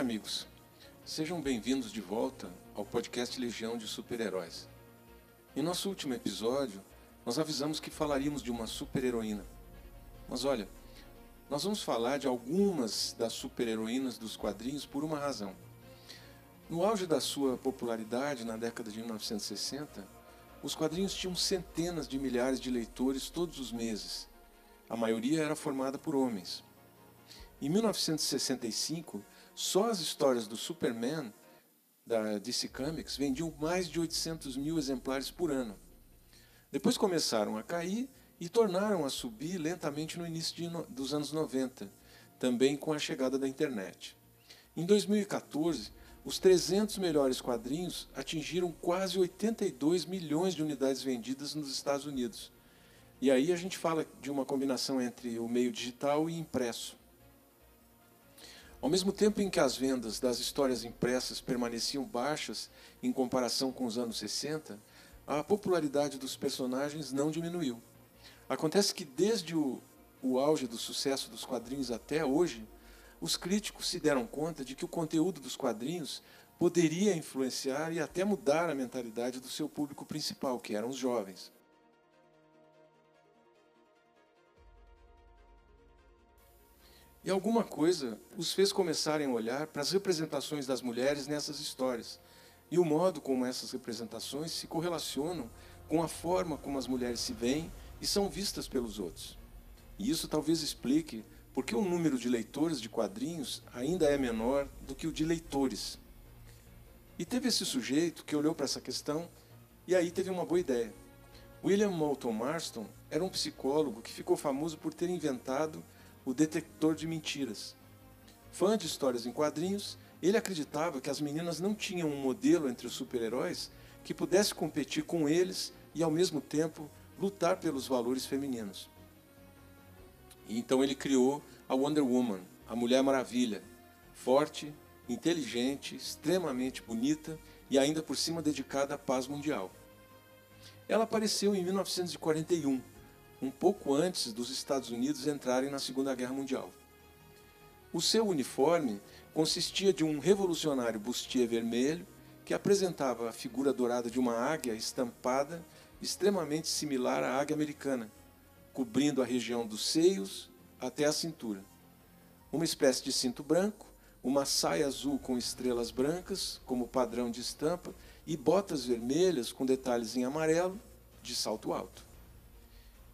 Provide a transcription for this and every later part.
Amigos. Sejam bem-vindos de volta ao podcast Legião de Super-Heróis. Em nosso último episódio, nós avisamos que falaríamos de uma super-heroína. Mas olha, nós vamos falar de algumas das super-heroínas dos quadrinhos por uma razão. No auge da sua popularidade, na década de 1960, os quadrinhos tinham centenas de milhares de leitores todos os meses. A maioria era formada por homens. Em 1965, só as histórias do Superman da DC Comics vendiam mais de 800 mil exemplares por ano. Depois começaram a cair e tornaram a subir lentamente no início dos anos 90, também com a chegada da internet. Em 2014, os 300 melhores quadrinhos atingiram quase 82 milhões de unidades vendidas nos Estados Unidos. E aí a gente fala de uma combinação entre o meio digital e impresso. Ao mesmo tempo em que as vendas das histórias impressas permaneciam baixas em comparação com os anos 60, a popularidade dos personagens não diminuiu. Acontece que desde o, o auge do sucesso dos quadrinhos até hoje, os críticos se deram conta de que o conteúdo dos quadrinhos poderia influenciar e até mudar a mentalidade do seu público principal, que eram os jovens. E alguma coisa os fez começarem a olhar para as representações das mulheres nessas histórias e o modo como essas representações se correlacionam com a forma como as mulheres se veem e são vistas pelos outros. E isso talvez explique por que o número de leitores de quadrinhos ainda é menor do que o de leitores. E teve esse sujeito que olhou para essa questão e aí teve uma boa ideia. William Moulton Marston era um psicólogo que ficou famoso por ter inventado o detector de mentiras. Fã de histórias em quadrinhos, ele acreditava que as meninas não tinham um modelo entre os super-heróis que pudesse competir com eles e, ao mesmo tempo, lutar pelos valores femininos. E então ele criou a Wonder Woman, a Mulher Maravilha, forte, inteligente, extremamente bonita e ainda por cima dedicada à paz mundial. Ela apareceu em 1941 um pouco antes dos Estados Unidos entrarem na Segunda Guerra Mundial. O seu uniforme consistia de um revolucionário bustier vermelho que apresentava a figura dourada de uma águia estampada extremamente similar à águia americana, cobrindo a região dos seios até a cintura. Uma espécie de cinto branco, uma saia azul com estrelas brancas como padrão de estampa e botas vermelhas com detalhes em amarelo de salto alto.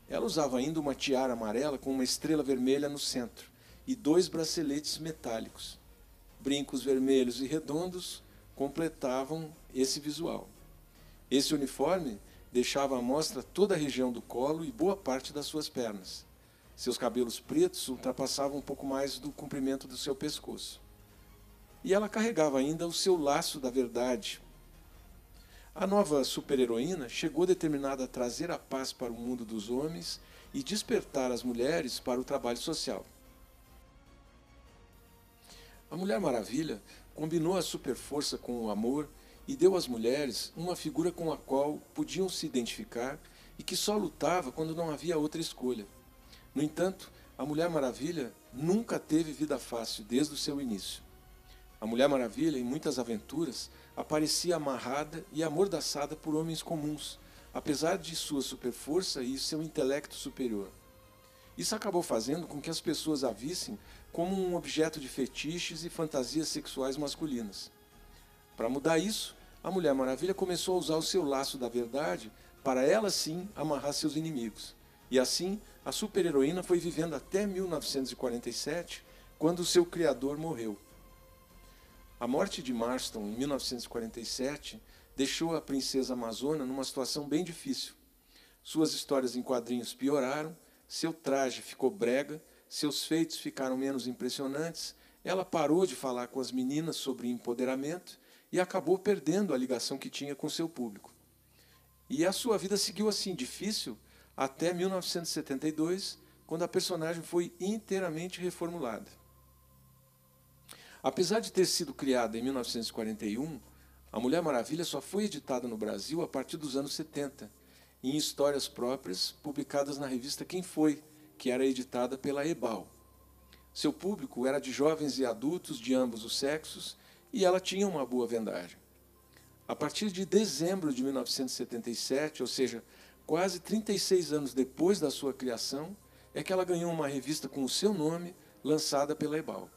Ela usava ainda uma tiara amarela com uma estrela vermelha no centro e dois braceletes metálicos. Brincos vermelhos e redondos completavam esse visual. Esse uniforme deixava à mostra toda a região do colo e boa parte das suas pernas. Seus cabelos pretos ultrapassavam um pouco mais do comprimento do seu pescoço. E ela carregava ainda o seu laço da verdade, a nova super-heroína chegou determinada a trazer a paz para o mundo dos homens e despertar as mulheres para o trabalho social. A Mulher Maravilha combinou a superforça com o amor e deu às mulheres uma figura com a qual podiam se identificar e que só lutava quando não havia outra escolha. No entanto, a Mulher Maravilha nunca teve vida fácil desde o seu início. A Mulher Maravilha, em muitas aventuras, aparecia amarrada e amordaçada por homens comuns, apesar de sua superforça e seu intelecto superior. Isso acabou fazendo com que as pessoas a vissem como um objeto de fetiches e fantasias sexuais masculinas. Para mudar isso, a Mulher Maravilha começou a usar o seu laço da verdade para ela sim amarrar seus inimigos. E assim, a super-heroína foi vivendo até 1947, quando seu criador morreu. A morte de Marston em 1947 deixou a princesa amazona numa situação bem difícil. Suas histórias em quadrinhos pioraram, seu traje ficou brega, seus feitos ficaram menos impressionantes, ela parou de falar com as meninas sobre empoderamento e acabou perdendo a ligação que tinha com seu público. E a sua vida seguiu assim, difícil, até 1972, quando a personagem foi inteiramente reformulada. Apesar de ter sido criada em 1941, A Mulher Maravilha só foi editada no Brasil a partir dos anos 70, em histórias próprias publicadas na revista Quem Foi, que era editada pela Ebal. Seu público era de jovens e adultos de ambos os sexos e ela tinha uma boa vendagem. A partir de dezembro de 1977, ou seja, quase 36 anos depois da sua criação, é que ela ganhou uma revista com o seu nome, lançada pela Ebal.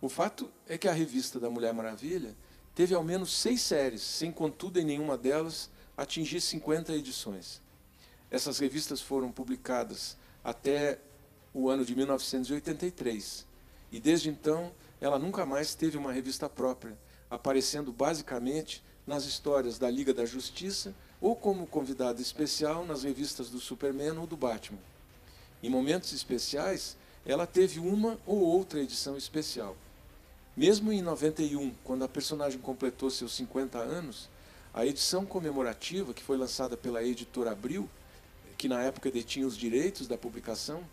O fato é que a revista da Mulher Maravilha teve ao menos seis séries, sem contudo em nenhuma delas atingir 50 edições. Essas revistas foram publicadas até o ano de 1983. E desde então, ela nunca mais teve uma revista própria, aparecendo basicamente nas histórias da Liga da Justiça ou como convidada especial nas revistas do Superman ou do Batman. Em momentos especiais, ela teve uma ou outra edição especial. Mesmo em 91, quando a personagem completou seus 50 anos, a edição comemorativa, que foi lançada pela editora Abril, que na época detinha os direitos da publicação,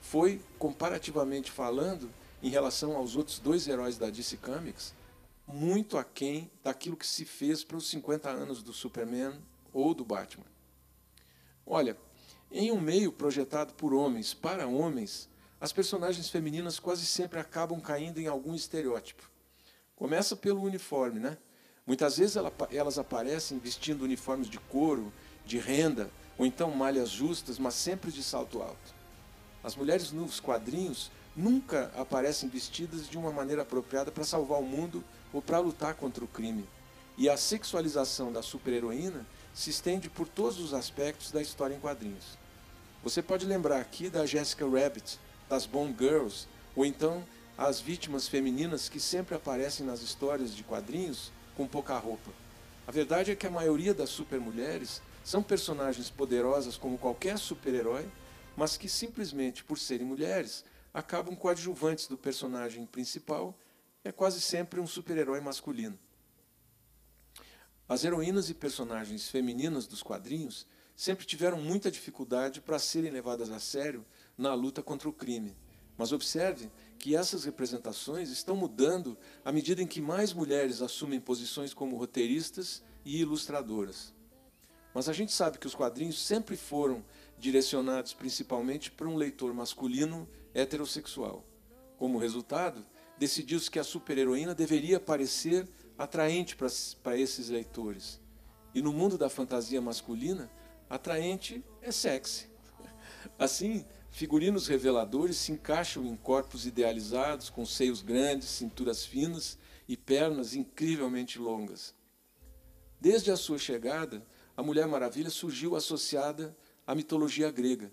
foi, comparativamente falando, em relação aos outros dois heróis da DC Comics, muito aquém daquilo que se fez para os 50 anos do Superman ou do Batman. Olha, em um meio projetado por homens para homens, as personagens femininas quase sempre acabam caindo em algum estereótipo. Começa pelo uniforme, né? Muitas vezes elas aparecem vestindo uniformes de couro, de renda, ou então malhas justas, mas sempre de salto alto. As mulheres nos quadrinhos nunca aparecem vestidas de uma maneira apropriada para salvar o mundo ou para lutar contra o crime. E a sexualização da super-heroína se estende por todos os aspectos da história em quadrinhos. Você pode lembrar aqui da Jessica Rabbit, das Bone Girls, ou então as vítimas femininas que sempre aparecem nas histórias de quadrinhos com pouca roupa. A verdade é que a maioria das supermulheres são personagens poderosas como qualquer super-herói, mas que simplesmente por serem mulheres acabam coadjuvantes do personagem principal, é quase sempre um super-herói masculino. As heroínas e personagens femininas dos quadrinhos sempre tiveram muita dificuldade para serem levadas a sério na luta contra o crime. Mas observe que essas representações estão mudando à medida em que mais mulheres assumem posições como roteiristas e ilustradoras. Mas a gente sabe que os quadrinhos sempre foram direcionados principalmente para um leitor masculino heterossexual. Como resultado, decidiu-se que a super-heroína deveria parecer atraente para esses leitores. E no mundo da fantasia masculina, atraente é sexy. Assim, figurinos reveladores se encaixam em corpos idealizados, com seios grandes, cinturas finas e pernas incrivelmente longas. Desde a sua chegada, a Mulher Maravilha surgiu associada à mitologia grega.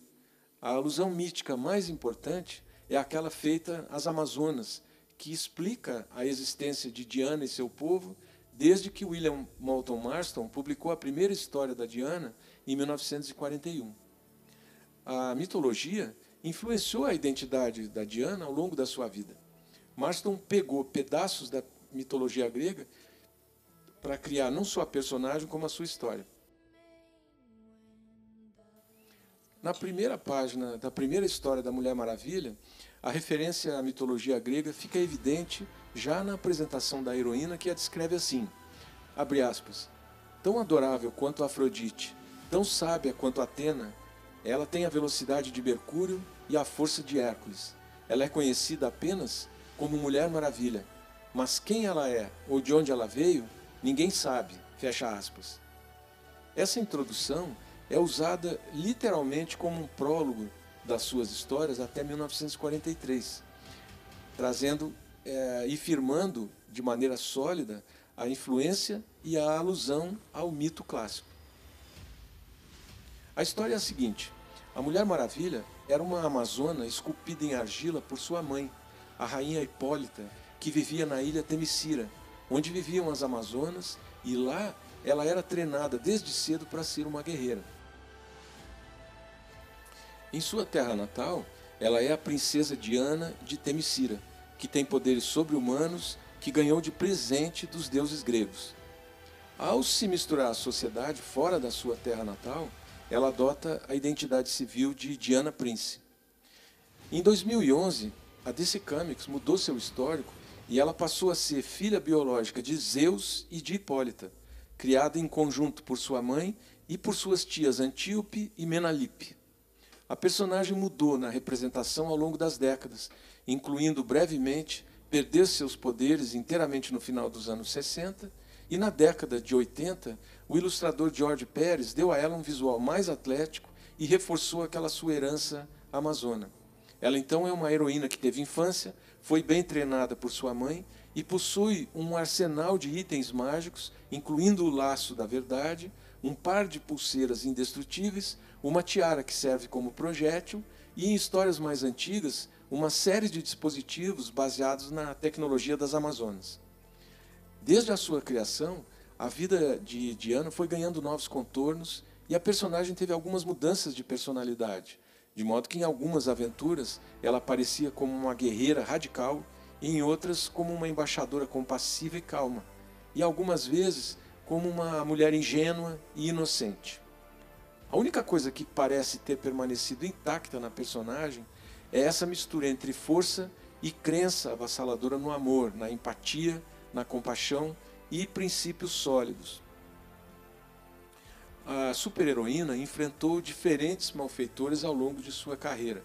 A alusão mítica mais importante é aquela feita às Amazonas, que explica a existência de Diana e seu povo desde que William Moulton Marston publicou a primeira história da Diana em 1941. A mitologia influenciou a identidade da Diana ao longo da sua vida. Marston pegou pedaços da mitologia grega para criar não só a personagem, como a sua história. Na primeira página da primeira história da Mulher Maravilha, a referência à mitologia grega fica evidente já na apresentação da heroína que a descreve assim: abre aspas, tão adorável quanto Afrodite, tão sábia quanto Atena, ela tem a velocidade de Mercúrio e a força de Hércules. Ela é conhecida apenas como Mulher Maravilha, mas quem ela é ou de onde ela veio, ninguém sabe. Fecha aspas. Essa introdução é usada literalmente como um prólogo das suas histórias até 1943, trazendo é, e firmando de maneira sólida a influência e a alusão ao mito clássico. A história é a seguinte: a Mulher Maravilha era uma amazona esculpida em argila por sua mãe, a rainha Hipólita, que vivia na ilha Temicira, onde viviam as amazonas, e lá ela era treinada desde cedo para ser uma guerreira. Em sua terra natal, ela é a princesa Diana de Temicira, que tem poderes sobre-humanos que ganhou de presente dos deuses gregos. Ao se misturar à sociedade fora da sua terra natal, ela adota a identidade civil de Diana Prince. Em 2011, a DC Comics mudou seu histórico e ela passou a ser filha biológica de Zeus e de Hipólita, criada em conjunto por sua mãe e por suas tias Antíope e Menalipe. a personagem mudou na representação ao longo das décadas, incluindo brevemente perder seus poderes inteiramente no final dos anos 60, e na década de 80, o ilustrador George Pérez deu a ela um visual mais atlético e reforçou aquela sua herança amazona. Ela então é uma heroína que teve infância, foi bem treinada por sua mãe e possui um arsenal de itens mágicos, incluindo o laço da verdade, um par de pulseiras indestrutíveis, uma tiara que serve como projétil e, em histórias mais antigas, uma série de dispositivos baseados na tecnologia das Amazonas. Desde a sua criação, a vida de Diana foi ganhando novos contornos e a personagem teve algumas mudanças de personalidade, de modo que em algumas aventuras ela aparecia como uma guerreira radical e em outras como uma embaixadora compassiva e calma, e algumas vezes como uma mulher ingênua e inocente. A única coisa que parece ter permanecido intacta na personagem é essa mistura entre força e crença avassaladora no amor, na empatia, na compaixão e princípios sólidos. A super-heroína enfrentou diferentes malfeitores ao longo de sua carreira.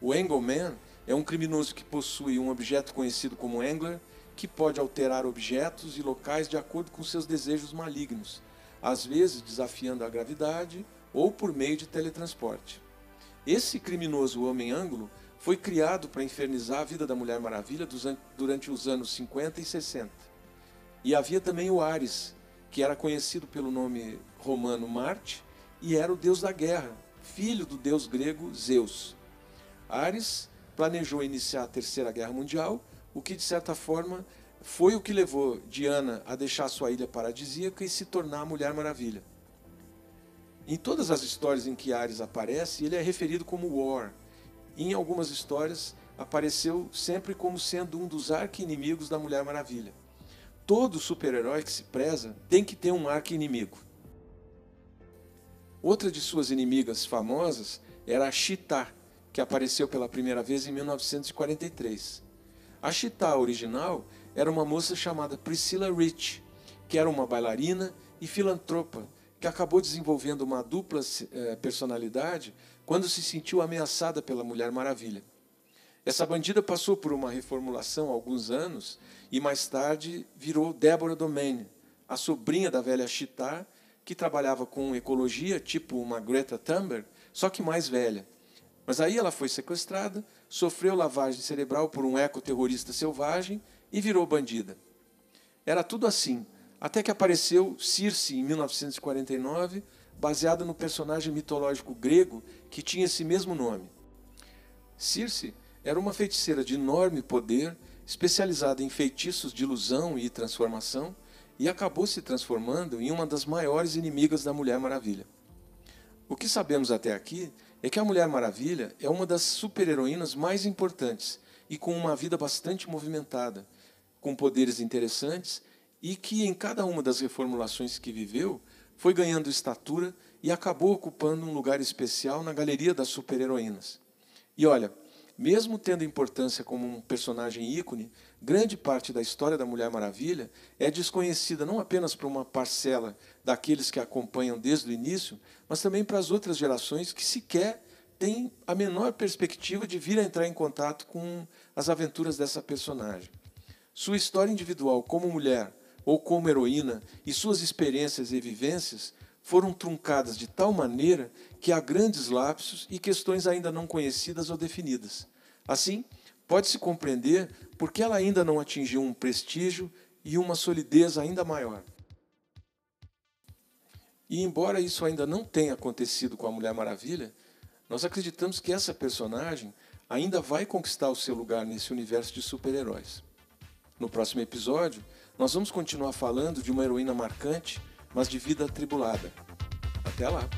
O Angleman é um criminoso que possui um objeto conhecido como Angler que pode alterar objetos e locais de acordo com seus desejos malignos, às vezes desafiando a gravidade ou por meio de teletransporte. Esse criminoso homem ângulo foi criado para infernizar a vida da Mulher Maravilha durante os anos 50 e 60. E havia também o Ares, que era conhecido pelo nome romano Marte e era o deus da guerra, filho do deus grego Zeus. Ares planejou iniciar a Terceira Guerra Mundial o que de certa forma foi o que levou Diana a deixar sua ilha paradisíaca e se tornar a Mulher Maravilha. Em todas as histórias em que Ares aparece, ele é referido como War. Em algumas histórias, apareceu sempre como sendo um dos arqui-inimigos da Mulher Maravilha. Todo super-herói que se preza tem que ter um arqui-inimigo. Outra de suas inimigas famosas era a Chita, que apareceu pela primeira vez em 1943. A Chita original era uma moça chamada Priscilla Rich, que era uma bailarina e filantropa, que acabou desenvolvendo uma dupla eh, personalidade quando se sentiu ameaçada pela Mulher Maravilha. Essa bandida passou por uma reformulação há alguns anos e mais tarde virou Deborah Domaine, a sobrinha da velha Chita, que trabalhava com ecologia, tipo uma Greta Thunberg, só que mais velha. Mas aí ela foi sequestrada, sofreu lavagem cerebral por um ecoterrorista selvagem e virou bandida. Era tudo assim, até que apareceu Circe em 1949, baseada no personagem mitológico grego que tinha esse mesmo nome. Circe era uma feiticeira de enorme poder, especializada em feitiços de ilusão e transformação, e acabou se transformando em uma das maiores inimigas da Mulher Maravilha. O que sabemos até aqui é que a Mulher Maravilha é uma das super-heroínas mais importantes e com uma vida bastante movimentada, com poderes interessantes e que em cada uma das reformulações que viveu foi ganhando estatura e acabou ocupando um lugar especial na galeria das super-heroínas. E olha, mesmo tendo importância como um personagem ícone, grande parte da história da Mulher Maravilha é desconhecida não apenas para uma parcela daqueles que a acompanham desde o início, mas também para as outras gerações que sequer têm a menor perspectiva de vir a entrar em contato com as aventuras dessa personagem. Sua história individual como mulher ou como heroína e suas experiências e vivências foram truncadas de tal maneira que há grandes lapsos e questões ainda não conhecidas ou definidas. Assim, pode-se compreender por que ela ainda não atingiu um prestígio e uma solidez ainda maior. E embora isso ainda não tenha acontecido com a Mulher Maravilha, nós acreditamos que essa personagem ainda vai conquistar o seu lugar nesse universo de super-heróis. No próximo episódio, nós vamos continuar falando de uma heroína marcante mas de vida atribulada. Até lá!